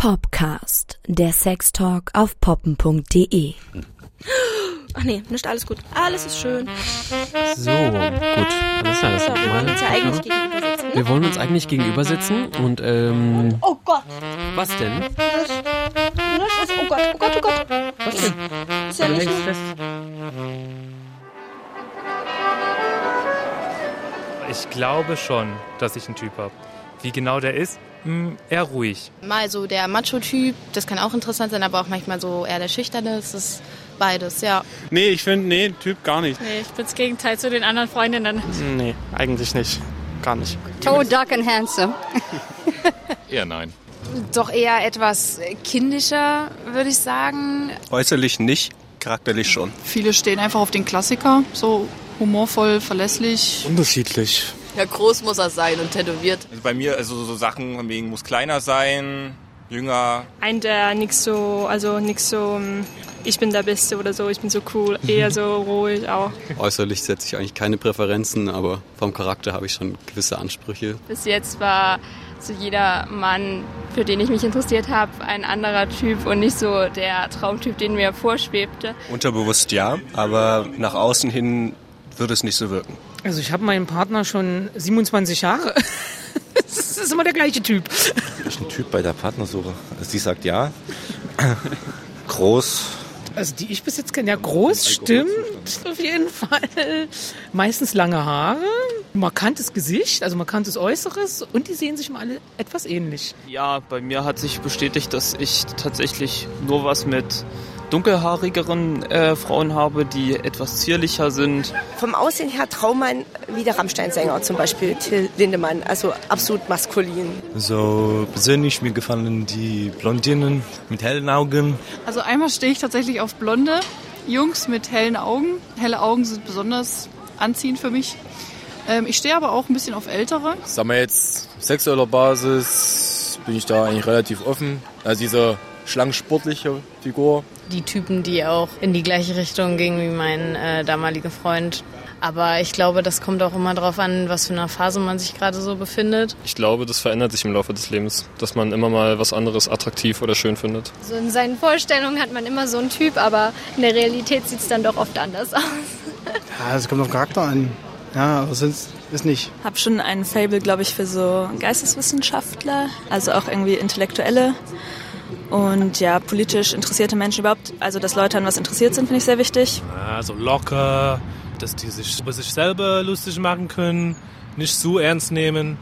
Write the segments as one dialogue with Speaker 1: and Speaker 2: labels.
Speaker 1: Popcast, der Sextalk auf poppen.de.
Speaker 2: Ach nee, nicht alles gut. Alles ist schön.
Speaker 3: So, gut. Das
Speaker 2: So,
Speaker 3: sind
Speaker 2: wir wollen uns ja eigentlich
Speaker 3: Kopfhörer.
Speaker 2: gegenüber sitzen. Ne?
Speaker 3: Wir wollen uns eigentlich gegenüber sitzen und ähm,
Speaker 2: Oh Gott.
Speaker 3: was denn?
Speaker 2: Nicht, nicht ist, oh Gott, oh Gott, oh Gott.
Speaker 3: Was denn?
Speaker 2: Ist ja
Speaker 3: Du
Speaker 2: nicht.
Speaker 4: Ich glaube schon, dass ich einen Typ habe. Wie genau der ist? Hm, eher ruhig.
Speaker 5: Mal so der Macho-Typ, das kann auch interessant sein, aber auch manchmal so eher der Schüchterne, das ist beides, ja.
Speaker 6: Nee, ich finde, nee, Typ gar nicht.
Speaker 7: Nee, ich bin das Gegenteil zu den anderen Freundinnen.
Speaker 6: Nee, eigentlich nicht. Gar nicht.
Speaker 8: Oh, dark and handsome.
Speaker 9: Eher nein.
Speaker 8: Doch eher etwas kindischer, würde ich sagen.
Speaker 10: Äußerlich nicht, charakterlich schon.
Speaker 11: Viele stehen einfach auf den Klassiker, so humorvoll, verlässlich.
Speaker 6: Unterschiedlich.
Speaker 5: Ja, groß muss er sein und tätowiert.
Speaker 9: Also bei mir, also so Sachen von wegen muss kleiner sein, jünger.
Speaker 7: Ein, der nix so, also nix so, ähm, ich bin der Beste oder so, ich bin so cool, eher so ruhig auch.
Speaker 10: Äußerlich setze ich eigentlich keine Präferenzen, aber vom Charakter habe ich schon gewisse Ansprüche.
Speaker 7: Bis jetzt war so jeder Mann, für den ich mich interessiert habe, ein anderer Typ und nicht so der Traumtyp, den mir vorschwebte.
Speaker 10: Unterbewusst ja, aber nach außen hin würde es nicht so wirken.
Speaker 12: Also ich habe meinen Partner schon 27 Jahre. Das ist immer der gleiche Typ.
Speaker 9: Ich bin ein Typ bei der Partnersuche. Also sie sagt ja. Groß.
Speaker 12: Also die ich bis jetzt kenne, ja groß, stimmt auf jeden Fall. Meistens lange Haare, markantes Gesicht, also markantes Äußeres und die sehen sich mal alle etwas ähnlich.
Speaker 6: Ja, bei mir hat sich bestätigt, dass ich tatsächlich nur was mit dunkelhaarigeren äh, Frauen habe, die etwas zierlicher sind.
Speaker 2: vom Aussehen her Traummann wie der Rammstein-Sänger zum Beispiel, Till Lindemann. Also absolut maskulin.
Speaker 9: So persönlich mir gefallen die Blondinen mit hellen Augen.
Speaker 11: Also einmal stehe ich tatsächlich auf blonde Jungs mit hellen Augen. Helle Augen sind besonders anziehend für mich. Ähm, ich stehe aber auch ein bisschen auf ältere.
Speaker 6: Sagen wir jetzt, sexueller Basis bin ich da eigentlich relativ offen. Also diese schlank sportliche Figur.
Speaker 5: Die Typen, die auch in die gleiche Richtung gingen wie mein äh, damaliger Freund. Aber ich glaube, das kommt auch immer darauf an, was für eine Phase man sich gerade so befindet.
Speaker 4: Ich glaube, das verändert sich im Laufe des Lebens, dass man immer mal was anderes attraktiv oder schön findet.
Speaker 7: So in seinen Vorstellungen hat man immer so einen Typ, aber in der Realität sieht es dann doch oft anders aus.
Speaker 6: Ja, es kommt auf Charakter an. Ja, aber sonst ist nicht.
Speaker 7: Hab schon ein Fable, glaube ich, für so Geisteswissenschaftler, also auch irgendwie Intellektuelle und ja, politisch interessierte Menschen überhaupt. Also, dass Leute an was interessiert sind, finde ich sehr wichtig.
Speaker 4: Also locker, dass die sich über sich selber lustig machen können, nicht zu ernst nehmen,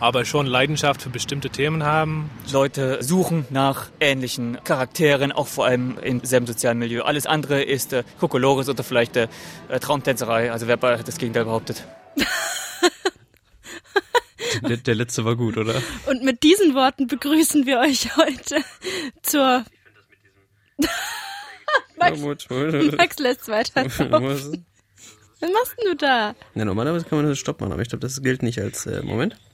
Speaker 4: aber schon Leidenschaft für bestimmte Themen haben.
Speaker 6: Leute suchen nach ähnlichen Charakteren, auch vor allem im selben sozialen Milieu. Alles andere ist äh, Kokolores oder vielleicht äh, Traumtänzerei. Also wer das Gegenteil behauptet.
Speaker 3: Der, der letzte war gut, oder?
Speaker 2: Und mit diesen Worten begrüßen wir euch heute zur... Max, Max lässt weiter. Was machst denn du da?
Speaker 3: Na, normalerweise kann man das Stopp machen, aber ich glaube, das gilt nicht als äh, Moment.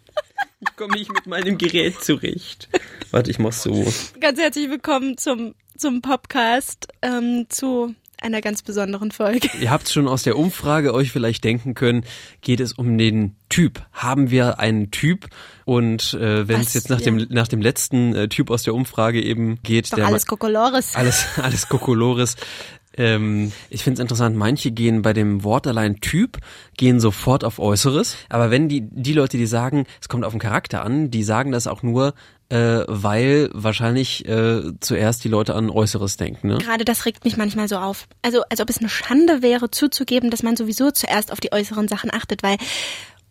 Speaker 3: Ich komme nicht mit meinem Gerät zurecht. Warte, ich mach's so.
Speaker 2: Ganz herzlich willkommen zum, zum Podcast, ähm, zu einer ganz besonderen Folge.
Speaker 3: Ihr habt schon aus der Umfrage euch vielleicht denken können, geht es um den Typ. Haben wir einen Typ? Und äh, wenn es jetzt nach
Speaker 2: Ja.
Speaker 3: dem nach dem letzten äh, Typ aus der Umfrage eben geht,
Speaker 2: Doch
Speaker 3: der
Speaker 2: alles Kokolores.
Speaker 3: alles alles Kokolores. Ähm, ich finde es interessant, manche gehen bei dem Wort allein Typ, gehen sofort auf Äußeres. Aber wenn die, die Leute, die sagen, es kommt auf den Charakter an, die sagen das auch nur, äh, weil wahrscheinlich äh, zuerst die Leute an Äußeres denken. Ne?
Speaker 2: Gerade das regt mich manchmal so auf. Also, als ob es eine Schande wäre, zuzugeben, dass man sowieso zuerst auf die äußeren Sachen achtet, weil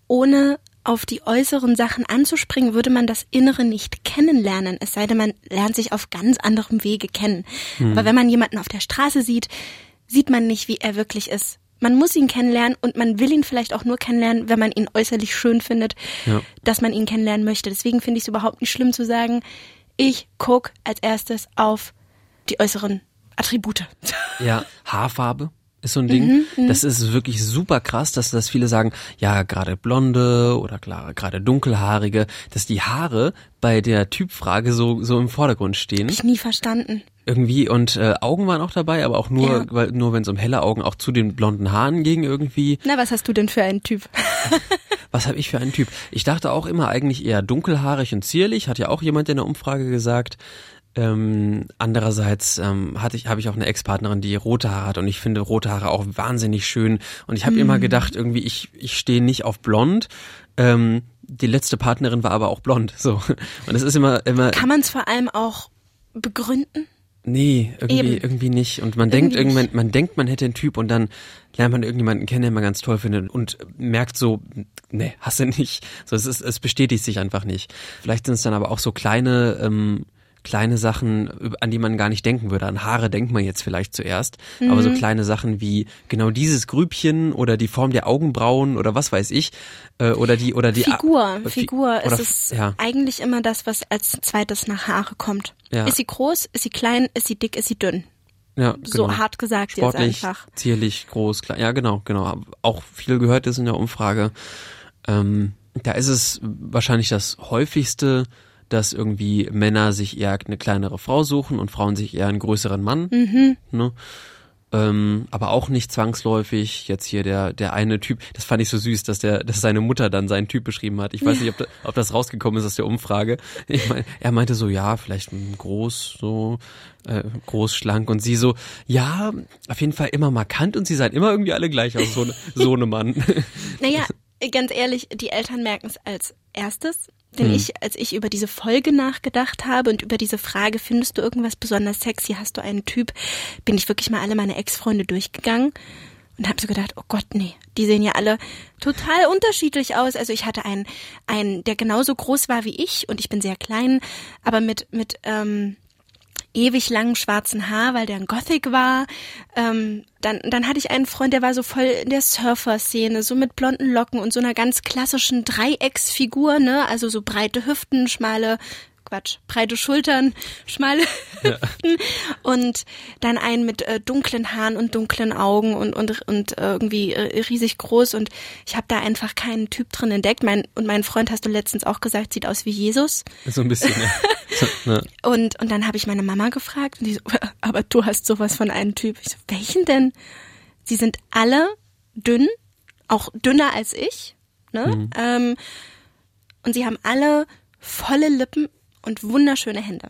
Speaker 2: ohne auf die äußeren Sachen anzuspringen, würde man das Innere nicht kennenlernen, es sei denn, man lernt sich auf ganz anderem Wege kennen. Aber wenn man jemanden auf der Straße sieht, sieht man nicht, wie er wirklich ist. Man muss ihn kennenlernen und man will ihn vielleicht auch nur kennenlernen, wenn man ihn äußerlich schön findet,
Speaker 3: Ja.
Speaker 2: dass man ihn kennenlernen möchte. Deswegen finde ich es überhaupt nicht schlimm zu sagen, ich guck als erstes auf die äußeren Attribute.
Speaker 3: Ja, Haarfarbe ist so ein Ding. das ist wirklich super krass, dass das viele sagen, ja, gerade blonde oder klar, gerade dunkelhaarige, dass die Haare bei der Typfrage so so im Vordergrund stehen.
Speaker 2: Ich nie verstanden.
Speaker 3: Irgendwie und äh, Augen waren auch dabei, aber auch nur
Speaker 2: Ja.
Speaker 3: weil nur wenn es um helle Augen auch zu den blonden Haaren ging irgendwie.
Speaker 2: Na, was hast du denn für einen Typ?
Speaker 3: Was habe ich für einen Typ? Ich dachte auch immer eigentlich eher dunkelhaarig und zierlich, hat ja auch jemand in der Umfrage gesagt. Ähm, andererseits ähm, hatte ich, habe ich auch eine Ex-Partnerin, die rote Haare hat und ich finde rote Haare auch wahnsinnig schön. Und ich habe
Speaker 2: Mhm.
Speaker 3: immer gedacht, irgendwie, ich, ich stehe nicht auf blond. Ähm, die letzte Partnerin war aber auch blond. So. Und es ist immer, immer.
Speaker 2: Kann man es vor allem auch begründen?
Speaker 3: Nee, irgendwie,
Speaker 2: Eben.
Speaker 3: irgendwie nicht. Und man
Speaker 2: Irgendwie
Speaker 3: denkt irgendwann,
Speaker 2: nicht.
Speaker 3: man denkt, man hätte einen Typ und dann lernt man irgendjemanden kennen, den man ganz toll findet und merkt so, nee, hast du nicht. So, es ist, es bestätigt sich einfach nicht. Vielleicht sind es dann aber auch so kleine, ähm, kleine Sachen, an die man gar nicht denken würde. An Haare denkt man jetzt vielleicht zuerst, aber so
Speaker 2: Mhm.
Speaker 3: kleine Sachen wie genau dieses Grübchen oder die Form der Augenbrauen oder was weiß ich, äh, oder die, oder die
Speaker 2: Figur,
Speaker 3: äh, Fi-
Speaker 2: Figur.
Speaker 3: oder
Speaker 2: Es ist
Speaker 3: ja.
Speaker 2: eigentlich immer das, was als zweites nach Haare kommt.
Speaker 3: Ja.
Speaker 2: Ist sie groß? Ist sie klein? Ist sie dick? Ist sie dünn?
Speaker 3: Ja,
Speaker 2: So
Speaker 3: genau.
Speaker 2: hart gesagt jetzt
Speaker 3: Sportlich,
Speaker 2: einfach.
Speaker 3: zierlich, groß, klein. Ja, genau, genau. Auch viel gehört ist in der Umfrage. Ähm, da ist es wahrscheinlich das häufigste, dass irgendwie Männer sich eher eine kleinere Frau suchen und Frauen sich eher einen größeren Mann.
Speaker 2: Mhm.
Speaker 3: Ne? Ähm, aber auch nicht zwangsläufig. Jetzt hier der der eine Typ, das fand ich so süß, dass der, dass seine Mutter dann seinen Typ beschrieben hat. Ich weiß nicht, ob, da, ob das rausgekommen ist aus der Umfrage. Ich mein, er meinte so, ja, vielleicht groß, so äh, groß, schlank und sie so, ja, auf jeden Fall immer markant und sie seien immer irgendwie alle gleich aus, so, so ne Mann.
Speaker 2: Naja, ganz ehrlich, die Eltern merken es als erstes. Denn
Speaker 3: Hm.
Speaker 2: ich, als ich über diese Folge nachgedacht habe und über diese Frage, findest du irgendwas besonders sexy, hast du einen Typ, bin ich wirklich mal alle meine Ex-Freunde durchgegangen und habe so gedacht, oh Gott, nee, die sehen ja alle total unterschiedlich aus. Also ich hatte einen, einen, der genauso groß war wie ich und ich bin sehr klein, aber mit, mit ähm, ewig langen schwarzen Haar, weil der ein Gothic war. Ähm, dann, dann hatte ich einen Freund, der war so voll in der Surfer-Szene, so mit blonden Locken und so einer ganz klassischen Dreiecksfigur, ne? Also so breite Hüften, schmale, Quatsch, breite Schultern, schmale Hüften und dann einen mit äh, dunklen Haaren und dunklen Augen und und und äh, irgendwie äh, riesig groß und ich habe da einfach keinen Typ drin entdeckt. Mein und mein Freund hast du letztens auch gesagt, sieht aus wie Jesus.
Speaker 3: so ein bisschen? So, ne?
Speaker 2: Und, und dann habe ich meine Mama gefragt und die so, aber du hast sowas von einem Typ. Ich so, welchen denn? Sie sind alle dünn, auch dünner als ich. Ne?
Speaker 13: Mhm.
Speaker 2: Ähm, und sie haben alle volle Lippen und wunderschöne Hände.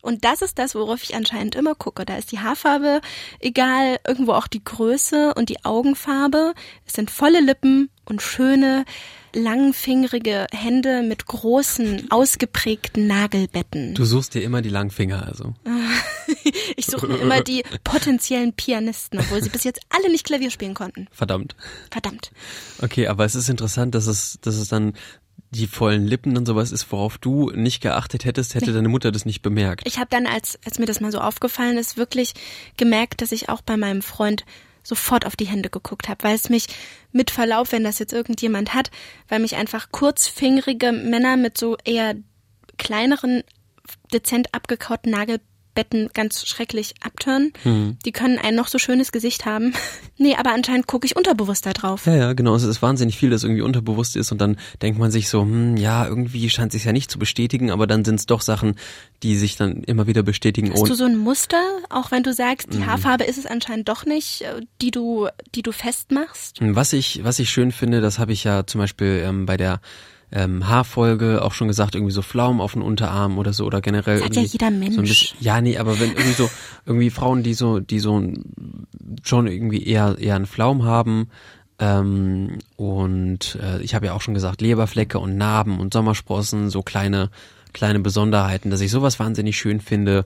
Speaker 2: Und das ist das, worauf ich anscheinend immer gucke. Da ist die Haarfarbe egal, irgendwo auch die Größe und die Augenfarbe. Es sind volle Lippen und schöne, langfingerige Hände mit großen, ausgeprägten Nagelbetten.
Speaker 3: Du suchst dir immer die Langfinger, also.
Speaker 2: Ich suche mir immer die potenziellen Pianisten, obwohl sie bis jetzt alle nicht Klavier spielen konnten.
Speaker 3: Verdammt.
Speaker 2: Verdammt.
Speaker 3: Okay, aber es ist interessant, dass es, dass es dann die vollen Lippen und sowas ist, worauf du nicht geachtet hättest, hätte
Speaker 2: Nee.
Speaker 3: deine Mutter das nicht bemerkt.
Speaker 2: Ich habe dann, als, als mir das mal so aufgefallen ist, wirklich gemerkt, dass ich auch bei meinem Freund sofort auf die Hände geguckt habe, weil es mich mit Verlaub, wenn das jetzt irgendjemand hat, weil mich einfach kurzfingerige Männer mit so eher kleineren, dezent abgekauten Nagelbetten ganz schrecklich abtören.
Speaker 3: Hm.
Speaker 2: Die können ein noch so schönes Gesicht haben. nee, aber anscheinend gucke ich unterbewusst da drauf.
Speaker 3: Ja, ja, genau. Es ist wahnsinnig viel, das irgendwie unterbewusst ist und dann denkt man sich so, hm, ja, irgendwie scheint sich ja nicht zu bestätigen, aber dann sind es doch Sachen, die sich dann immer wieder bestätigen.
Speaker 2: Hast du so ein Muster, auch wenn du sagst, die
Speaker 3: Mhm.
Speaker 2: Haarfarbe ist es anscheinend doch nicht, äh, die du, die du festmachst?
Speaker 3: Was ich, was ich schön finde, das habe ich ja zum Beispiel ähm, bei der ähm, Haarfolge auch schon gesagt, irgendwie so Pflaumen auf den Unterarm oder so oder generell
Speaker 2: Das hat ja jeder
Speaker 3: So ein
Speaker 2: Mensch.
Speaker 3: bisschen, ja, nee, aber wenn irgendwie so irgendwie Frauen, die so, die so schon irgendwie eher eher einen Pflaum haben ähm, und äh, ich habe ja auch schon gesagt Leberflecke und Narben und Sommersprossen, so kleine kleine Besonderheiten, dass ich sowas wahnsinnig schön finde.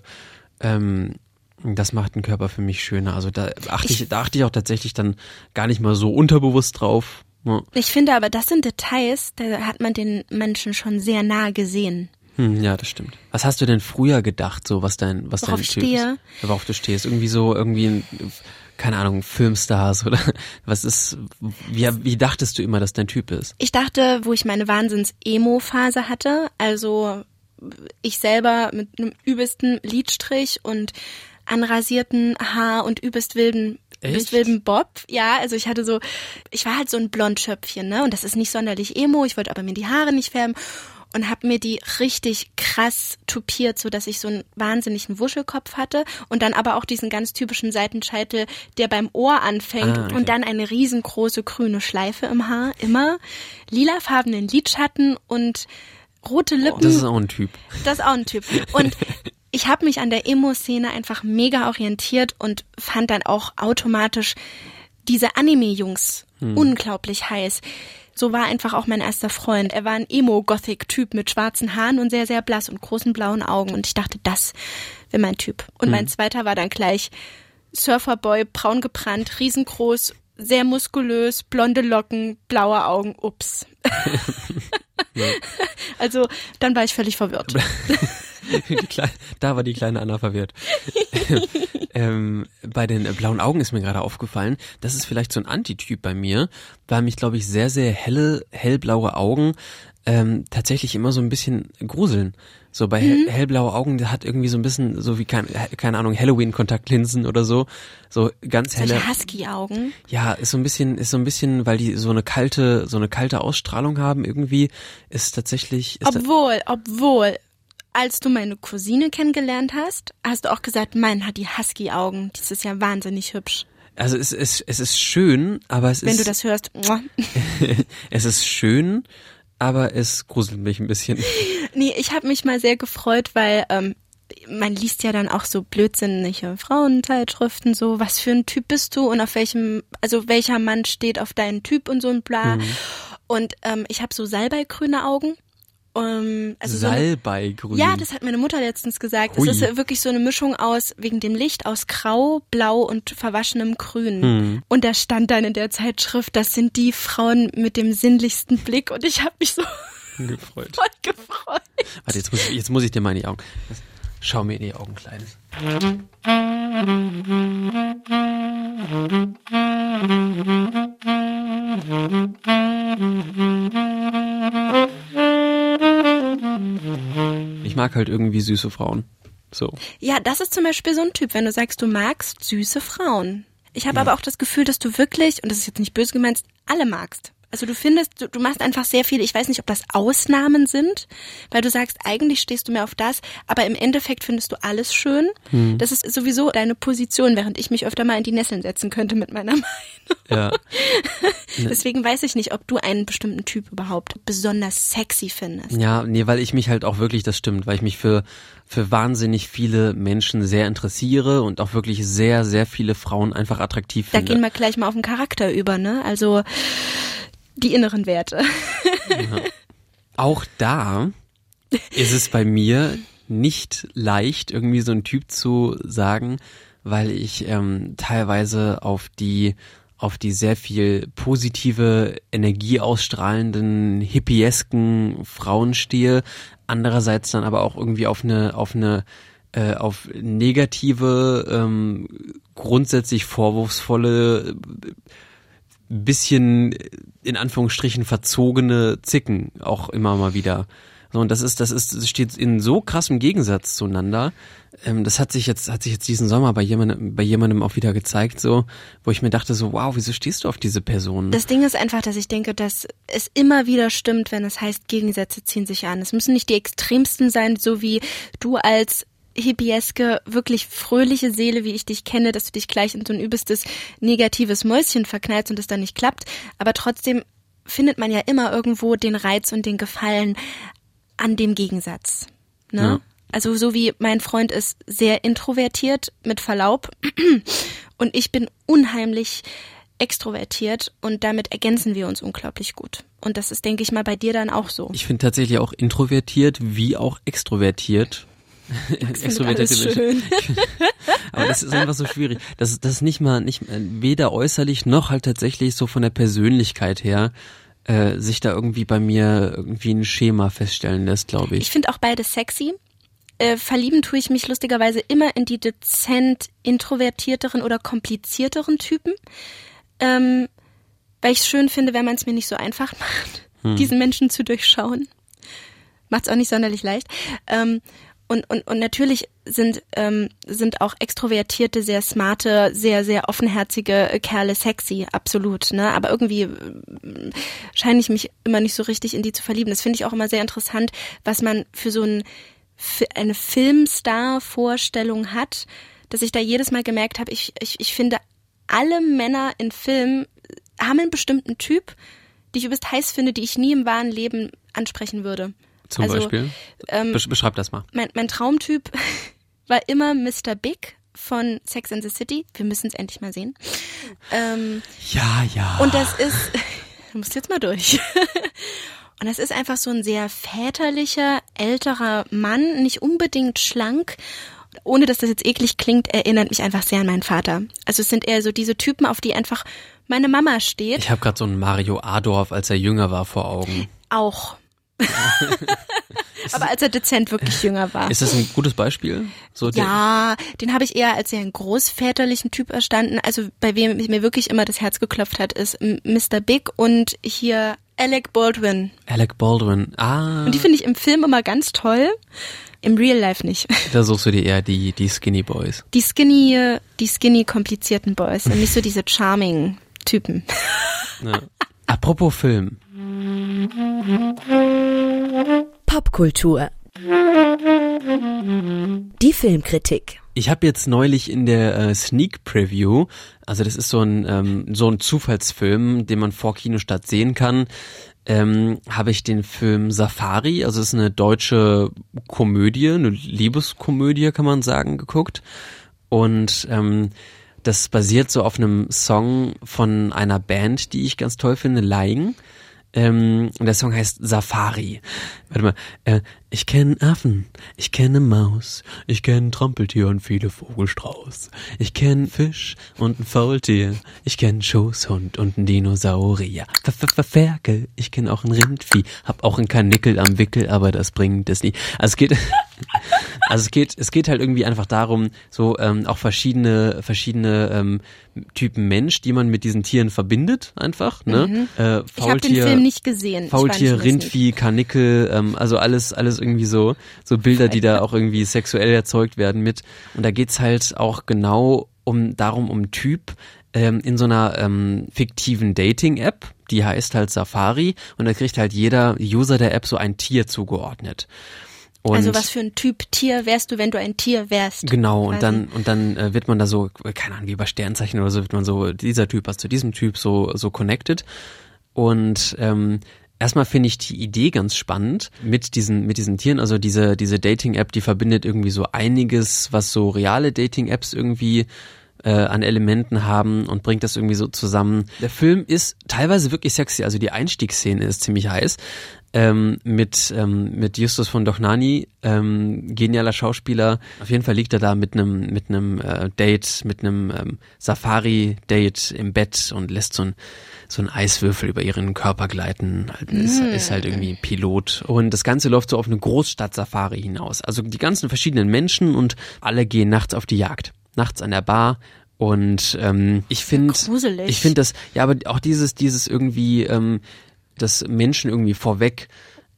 Speaker 3: Ähm, das macht den Körper für mich schöner. Also da achte ich, da achte ich auch tatsächlich dann gar nicht mal so unterbewusst drauf. Ja.
Speaker 2: Ich finde aber, das sind Details, da hat man den Menschen schon sehr nahe gesehen.
Speaker 3: Hm, ja, das stimmt. Was hast du denn früher gedacht, so was dein, was
Speaker 2: Worauf
Speaker 3: dein
Speaker 2: ich
Speaker 3: Typ
Speaker 2: stehe?
Speaker 3: ist? Worauf du stehst? Irgendwie so, irgendwie, ein, keine Ahnung, Filmstars oder was ist, wie, wie dachtest du immer, dass dein Typ ist?
Speaker 2: Ich dachte, wo ich meine Wahnsinns-Emo-Phase hatte, also ich selber mit einem übelsten Lidstrich und anrasierten Haar und übelst wilden
Speaker 3: Echt?
Speaker 2: übelst wilden Bob. Ja, also ich hatte so, ich war halt so ein Blondschöpfchen, ne? Und das ist nicht sonderlich emo, ich wollte aber mir die Haare nicht färben. und habe mir die richtig krass tupiert, so dass ich so einen wahnsinnigen Wuschelkopf hatte und dann aber auch diesen ganz typischen Seitenscheitel, der beim Ohr anfängt
Speaker 3: Ah, okay.
Speaker 2: und dann eine riesengroße grüne Schleife im Haar, immer lilafarbenen Lidschatten und rote Lippen.
Speaker 3: Das ist auch ein Typ.
Speaker 2: Das ist auch ein Typ. Und ich habe mich an der Emo-Szene einfach mega orientiert und fand dann auch automatisch diese Anime-Jungs
Speaker 3: Hm.
Speaker 2: unglaublich heiß. So war einfach auch mein erster Freund. Er war ein Emo-Gothic-Typ mit schwarzen Haaren und sehr, sehr blass und großen blauen Augen. Und ich dachte, das wäre mein Typ. Und mein
Speaker 3: Hm.
Speaker 2: zweiter war dann gleich Surferboy, braun gebrannt, riesengroß, sehr muskulös, blonde Locken, blaue Augen. Ups. Also dann war ich völlig verwirrt.
Speaker 3: Die Klei- da war die kleine Anna verwirrt. ähm, bei den blauen Augen ist mir gerade aufgefallen, das ist vielleicht so ein Antityp bei mir, weil mich, glaube ich, sehr, sehr helle, hellblaue Augen ähm, tatsächlich immer so ein bisschen gruseln. So bei hell, hellblaue Augen, der hat irgendwie so ein bisschen, so wie, kein, keine Ahnung, Halloween-Kontaktlinsen oder so. So ganz helle.
Speaker 2: Solche Husky-Augen.
Speaker 3: Ja, ist so ein bisschen, ist so ein bisschen, weil die so eine kalte, so eine kalte Ausstrahlung haben irgendwie, ist tatsächlich. Ist
Speaker 2: Obwohl, obwohl, als du meine Cousine kennengelernt hast, hast du auch gesagt, mein hat die Husky-Augen. Das ist ja wahnsinnig hübsch.
Speaker 3: also es ist, es ist schön, aber es
Speaker 2: Wenn
Speaker 3: ist.
Speaker 2: du das hörst.
Speaker 3: es ist schön, aber es gruselt mich ein bisschen.
Speaker 2: Nee, ich habe mich mal sehr gefreut, weil ähm, man liest ja dann auch so blödsinnige Frauenzeitschriften, so was für ein Typ bist du und auf welchem, also welcher Mann steht auf deinen Typ und so ein bla.
Speaker 3: Mhm.
Speaker 2: Und ähm, ich habe so salbeigrüne Augen. Ähm, also so eine,
Speaker 3: Salbeigrün.
Speaker 2: Ja, das hat meine Mutter letztens gesagt.
Speaker 3: Hui.
Speaker 2: Es ist wirklich so eine Mischung aus, wegen dem Licht, aus Grau, Blau und verwaschenem Grün.
Speaker 3: Hm.
Speaker 2: Und da stand dann in der Zeitschrift, das sind die Frauen mit dem sinnlichsten Blick. Und ich habe mich so
Speaker 3: gefreut.
Speaker 2: voll gefreut.
Speaker 3: Warte, jetzt muss, ich, jetzt muss ich dir mal in die Augen. Schau mir in die Augen, Kleines. Ich mag halt irgendwie süße Frauen. So.
Speaker 2: Ja, das ist zum Beispiel so ein Typ, wenn du sagst, du magst süße Frauen. Ich habe aber auch das Gefühl, dass du wirklich, und das ist jetzt nicht böse gemeint, alle magst. Also du findest, du, du machst einfach sehr viel. Ich weiß nicht, ob das Ausnahmen sind, weil du sagst, eigentlich stehst du mehr auf das, aber im Endeffekt findest du alles schön.
Speaker 3: Hm.
Speaker 2: Das ist sowieso deine Position, während ich mich öfter mal in die Nesseln setzen könnte mit meiner Meinung.
Speaker 3: Ja. Ne.
Speaker 2: Deswegen weiß ich nicht, ob du einen bestimmten Typ überhaupt besonders sexy findest.
Speaker 3: Ja, nee, weil ich mich halt auch wirklich, das stimmt, weil ich mich für, für wahnsinnig viele Menschen sehr interessiere und auch wirklich sehr, sehr viele Frauen einfach attraktiv
Speaker 2: Da
Speaker 3: finde.
Speaker 2: gehen wir gleich mal auf den Charakter über, ne? Also die inneren Werte.
Speaker 3: Auch da ist es bei mir nicht leicht, irgendwie so ein Typ zu sagen, weil ich ähm, teilweise auf die auf die sehr viel positive Energie ausstrahlenden hippiesken Frauen stehe, andererseits dann aber auch irgendwie auf eine auf eine äh, auf negative ähm, grundsätzlich vorwurfsvolle bisschen in Anführungsstrichen verzogene Zicken auch immer mal wieder. So, und das ist, das ist, das steht in so krassem Gegensatz zueinander. Ähm, das hat sich jetzt, hat sich jetzt diesen Sommer bei jemandem, bei jemandem auch wieder gezeigt, so, wo ich mir dachte, so, wow, wieso stehst du auf diese Person?
Speaker 2: Das Ding ist einfach, dass ich denke, dass es immer wieder stimmt, wenn es heißt, Gegensätze ziehen sich an. Es müssen nicht die extremsten sein, so wie du als hippieske, wirklich fröhliche Seele, wie ich dich kenne, dass du dich gleich in so ein übelstes negatives Mäuschen verknallst und es dann nicht klappt. Aber trotzdem findet man ja immer irgendwo den Reiz und den Gefallen an dem Gegensatz. Ne?
Speaker 3: Ja.
Speaker 2: Also so wie mein Freund ist sehr introvertiert, mit Verlaub, und ich bin unheimlich extrovertiert und damit ergänzen wir uns unglaublich gut. Und das ist, denke ich mal, bei dir dann auch so.
Speaker 3: Ich finde tatsächlich auch introvertiert wie auch extrovertiert.
Speaker 2: Alles schön.
Speaker 3: Aber das ist einfach so schwierig. Das ist das ist nicht mal nicht äh, weder äußerlich noch halt tatsächlich so von der Persönlichkeit her äh, sich da irgendwie bei mir irgendwie ein Schema feststellen lässt, glaube ich.
Speaker 2: Ich finde auch beides sexy. Äh, verlieben tue ich mich lustigerweise immer in die dezent introvertierteren oder komplizierteren Typen, ähm, weil ich es schön finde, wenn man es mir nicht so einfach macht,
Speaker 3: Hm.
Speaker 2: diesen Menschen zu durchschauen. Macht es auch nicht sonderlich leicht. Ähm, Und, und, und natürlich sind, ähm, sind auch extrovertierte, sehr smarte, sehr, sehr offenherzige Kerle sexy, absolut. Ne? Aber irgendwie äh, scheine ich mich immer nicht so richtig in die zu verlieben. Das finde ich auch immer sehr interessant, was man für so ein, für eine Filmstar-Vorstellung hat, dass ich da jedes Mal gemerkt habe, ich, ich, ich finde, alle Männer in Filmen haben einen bestimmten Typ, die ich übelst heiß finde, die ich nie im wahren Leben ansprechen würde.
Speaker 3: Zum
Speaker 2: Also,
Speaker 3: Beispiel?
Speaker 2: ähm,
Speaker 3: Besch beschreib das mal.
Speaker 2: Mein, mein Traumtyp war immer Mr. Big von Sex and the City. Wir müssen es endlich mal sehen. Ähm,
Speaker 3: Ja, ja.
Speaker 2: und das ist, du musst jetzt mal durch. Und das ist einfach so ein sehr väterlicher, älterer Mann, nicht unbedingt schlank. Ohne dass das jetzt eklig klingt, erinnert mich einfach sehr an meinen Vater. Also es sind eher so diese Typen, auf die einfach meine Mama steht.
Speaker 3: Ich habe gerade so einen Mario Adorf, als er jünger war, vor Augen.
Speaker 2: Auch. Aber als er dezent wirklich jünger war.
Speaker 3: Ist das ein gutes Beispiel? So
Speaker 2: Ja, den habe ich eher als einen großväterlichen Typ erstanden. Also bei wem mir wirklich immer das Herz geklopft hat, ist Mr. Big und hier Alec Baldwin.
Speaker 3: Alec Baldwin. Ah,
Speaker 2: Und die finde ich im Film immer ganz toll, im Real Life nicht.
Speaker 3: da suchst du dir eher die, die Skinny Boys.
Speaker 2: Die skinny, die skinny komplizierten Boys und nicht so diese charming Typen.
Speaker 3: Ja. Apropos Film.
Speaker 1: Popkultur. Die Filmkritik.
Speaker 3: Ich habe jetzt neulich in der äh, Sneak Preview, also das ist so ein ähm, so ein Zufallsfilm, den man vor Kinostart sehen kann, ähm, habe ich den Film Safari, also es ist eine deutsche Komödie, eine Liebeskomödie kann man sagen, geguckt und ähm, das basiert so auf einem Song von einer Band, die ich ganz toll finde, Lying. Ähm, der Song heißt Safari. Warte mal. Äh, ich kenne Affen, ich kenne Maus, ich kenne Trampeltier und viele Vogelstrauß. Ich kenne Fisch und ein Faultier, ich kenne Schoßhund und ein Dinosaurier. Ver -ver -ver Ferkel, ich kenne auch ein Rindvieh, hab auch ein Karnickel am Wickel, aber das bringt es nie. Also es geht, also es geht, es geht halt irgendwie einfach darum, so ähm, auch verschiedene, verschiedene ähm, Typen Mensch, die man mit diesen Tieren verbindet, einfach. Ne?
Speaker 2: Mhm.
Speaker 3: Äh,
Speaker 2: Ich habe den Film nicht gesehen.
Speaker 3: Faultier, Rindvieh, Karnickel, ähm, also alles, alles irgendwie so, so Bilder, die da auch irgendwie sexuell erzeugt werden mit. Und da geht's halt auch genau um darum, um Typ ähm, in so einer ähm, fiktiven Dating-App, die heißt halt Safari und da kriegt halt jeder User der App so ein Tier zugeordnet. Und
Speaker 2: also was für ein Typ Tier wärst du, wenn du ein Tier wärst?
Speaker 3: Genau, und
Speaker 2: quasi.
Speaker 3: dann, und dann äh, wird man da so, keine Ahnung, wie bei Sternzeichen oder so, wird man so, dieser Typ passt zu diesem Typ so, so connected. Und ähm, erstmal finde ich die Idee ganz spannend mit diesen, mit diesen Tieren. Also diese, diese Dating-App, die verbindet irgendwie so einiges, was so reale Dating-Apps irgendwie äh, an Elementen haben und bringt das irgendwie so zusammen. Der Film ist teilweise wirklich sexy, also die Einstiegsszene ist ziemlich heiß. Ähm, mit, ähm, mit Justus von Dochnani, ähm, genialer Schauspieler. Auf jeden Fall liegt er da mit einem mit einem äh, Date, mit einem ähm, Safari-Date im Bett und lässt so ein so ein Eiswürfel über ihren Körper gleiten. Halt, ist,
Speaker 2: Mm.
Speaker 3: ist halt irgendwie Pilot. Und das Ganze läuft so auf eine Großstadt-Safari hinaus. Also die ganzen verschiedenen Menschen und alle gehen nachts auf die Jagd. Nachts an der Bar. Und ähm, ich finde, ich finde das, ja, aber auch dieses, dieses irgendwie, ähm, dass Menschen irgendwie vorweg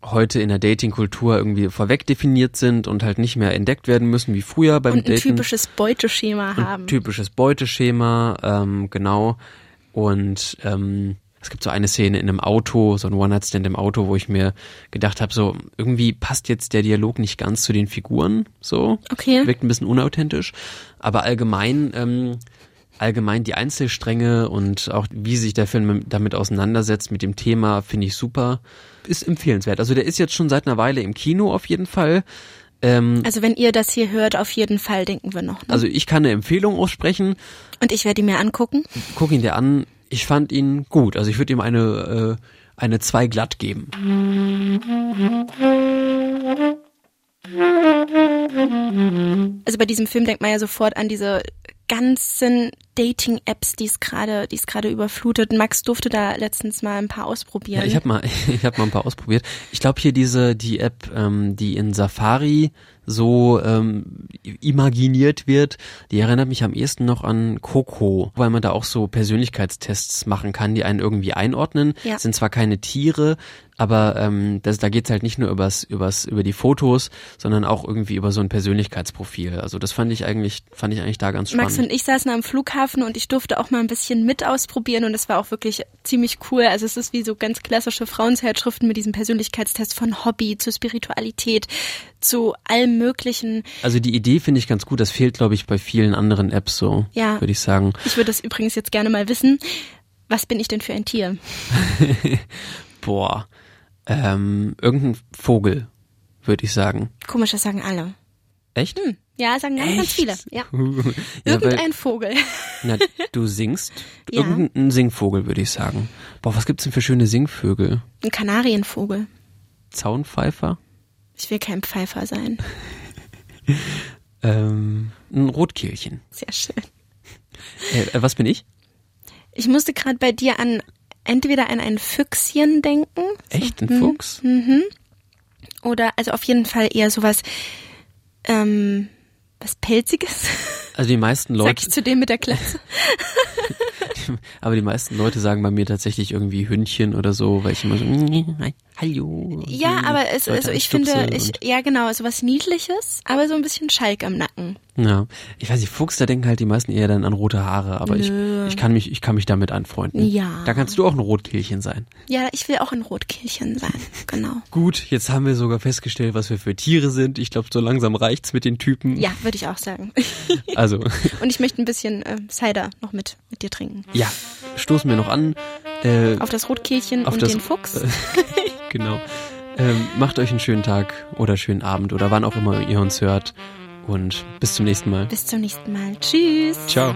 Speaker 3: heute in der Dating-Kultur irgendwie vorweg definiert sind und halt nicht mehr entdeckt werden müssen wie früher beim
Speaker 2: und ein
Speaker 3: Daten.
Speaker 2: typisches Beuteschema
Speaker 3: Ein
Speaker 2: haben.
Speaker 3: typisches Beuteschema, ähm, genau. Und ähm, es gibt so eine Szene in einem Auto, so ein One-Night-Stand im Auto, wo ich mir gedacht habe, so irgendwie passt jetzt der Dialog nicht ganz zu den Figuren, so.
Speaker 2: Okay.
Speaker 3: Wirkt ein bisschen unauthentisch. Aber allgemein, ähm, allgemein die Einzelstränge und auch wie sich der Film damit auseinandersetzt mit dem Thema, finde ich super. Ist empfehlenswert. Also der ist jetzt schon seit einer Weile im Kino auf jeden Fall. Ähm,
Speaker 2: Also wenn ihr das hier hört, auf jeden Fall denken wir noch. Ne?
Speaker 3: also ich kann eine Empfehlung aussprechen.
Speaker 2: Und ich werde ihn mir angucken.
Speaker 3: Guck ihn dir an. Ich fand ihn gut. Also ich würde ihm eine, äh, eine zwei glatt geben.
Speaker 2: Also bei diesem Film denkt man ja sofort an diese ganzen Dating-Apps, die es gerade, die es gerade überflutet. Max durfte da letztens mal ein paar ausprobieren.
Speaker 3: Ja, ich habe mal, ich habe mal ein paar ausprobiert. Ich glaube hier diese die App, ähm, die in Safari so ähm, imaginiert wird, die erinnert mich am ehesten noch an Coco, weil man da auch so Persönlichkeitstests machen kann, die einen irgendwie einordnen.
Speaker 2: Ja.
Speaker 3: Sind zwar keine Tiere, aber ähm, das, da geht's halt nicht nur übers, übers, über die Fotos, sondern auch irgendwie über so ein Persönlichkeitsprofil. Also das fand ich eigentlich, fand ich eigentlich da ganz spannend.
Speaker 2: Max und ich saßen am Flughafen und ich durfte auch mal ein bisschen mit ausprobieren und es war auch wirklich ziemlich cool. Also es ist wie so ganz klassische Frauenzeitschriften mit diesem Persönlichkeitstest von Hobby zu Spiritualität zu allem möglichen.
Speaker 3: Also die Idee finde ich ganz gut. Das fehlt, glaube ich, bei vielen anderen Apps so,
Speaker 2: Ja.
Speaker 3: würde ich sagen.
Speaker 2: Ich würde das übrigens jetzt gerne mal wissen. Was bin ich denn für ein Tier?
Speaker 3: Boah, ähm, irgendein Vogel, würde ich sagen.
Speaker 2: Komisch, das sagen alle.
Speaker 3: Echt?
Speaker 2: Hm. Ja, sagen ganz, ganz viele. Ja.
Speaker 3: ja, weil,
Speaker 2: Irgendein Vogel.
Speaker 3: na, du singst.
Speaker 2: Ja.
Speaker 3: Irgendein Singvogel, würde ich sagen. Boah, was gibt's denn für schöne Singvögel?
Speaker 2: Ein Kanarienvogel.
Speaker 3: Zaunpfeifer?
Speaker 2: Ich will kein Pfeifer sein.
Speaker 3: Ähm, ein Rotkehlchen.
Speaker 2: Sehr schön.
Speaker 3: Äh, äh, was bin ich?
Speaker 2: Ich musste gerade bei dir an entweder an ein Füchschen denken.
Speaker 3: Echt, ein
Speaker 2: Mhm.
Speaker 3: Fuchs?
Speaker 2: Mhm. Oder also auf jeden Fall eher sowas, ähm, was Pelziges.
Speaker 3: Also die meisten
Speaker 2: Sag
Speaker 3: Leute,
Speaker 2: ich zu dem mit der Klasse.
Speaker 3: aber die meisten Leute sagen bei mir tatsächlich irgendwie Hündchen oder so, weil ich immer so, hallo.
Speaker 2: Ja, aber es, also
Speaker 3: als
Speaker 2: ich finde, ich, ja genau, sowas Niedliches, aber so ein bisschen Schalk am Nacken.
Speaker 3: Ja, ich weiß nicht, Fuchs, da denken halt die meisten eher dann an rote Haare, aber ich, ich kann mich, ich kann mich damit anfreunden.
Speaker 2: Ja.
Speaker 3: Da kannst du auch ein Rotkehlchen sein.
Speaker 2: Ja, ich will auch ein Rotkehlchen sein, genau.
Speaker 3: Gut, jetzt haben wir sogar festgestellt, was wir für Tiere sind. Ich glaube, so langsam reicht's mit den Typen.
Speaker 2: Ja, würde ich auch sagen.
Speaker 3: Also,
Speaker 2: Und ich möchte ein bisschen äh, Cider noch mit, mit dir trinken.
Speaker 3: ja, stoßen wir noch an. Äh,
Speaker 2: Auf das Rotkehlchen
Speaker 3: auf
Speaker 2: und
Speaker 3: das-
Speaker 2: den Fuchs.
Speaker 3: äh, genau. Ähm, macht euch einen schönen Tag oder schönen Abend oder wann auch immer ihr uns hört. Und bis zum nächsten Mal.
Speaker 2: Bis zum nächsten Mal. Tschüss.
Speaker 3: Ciao.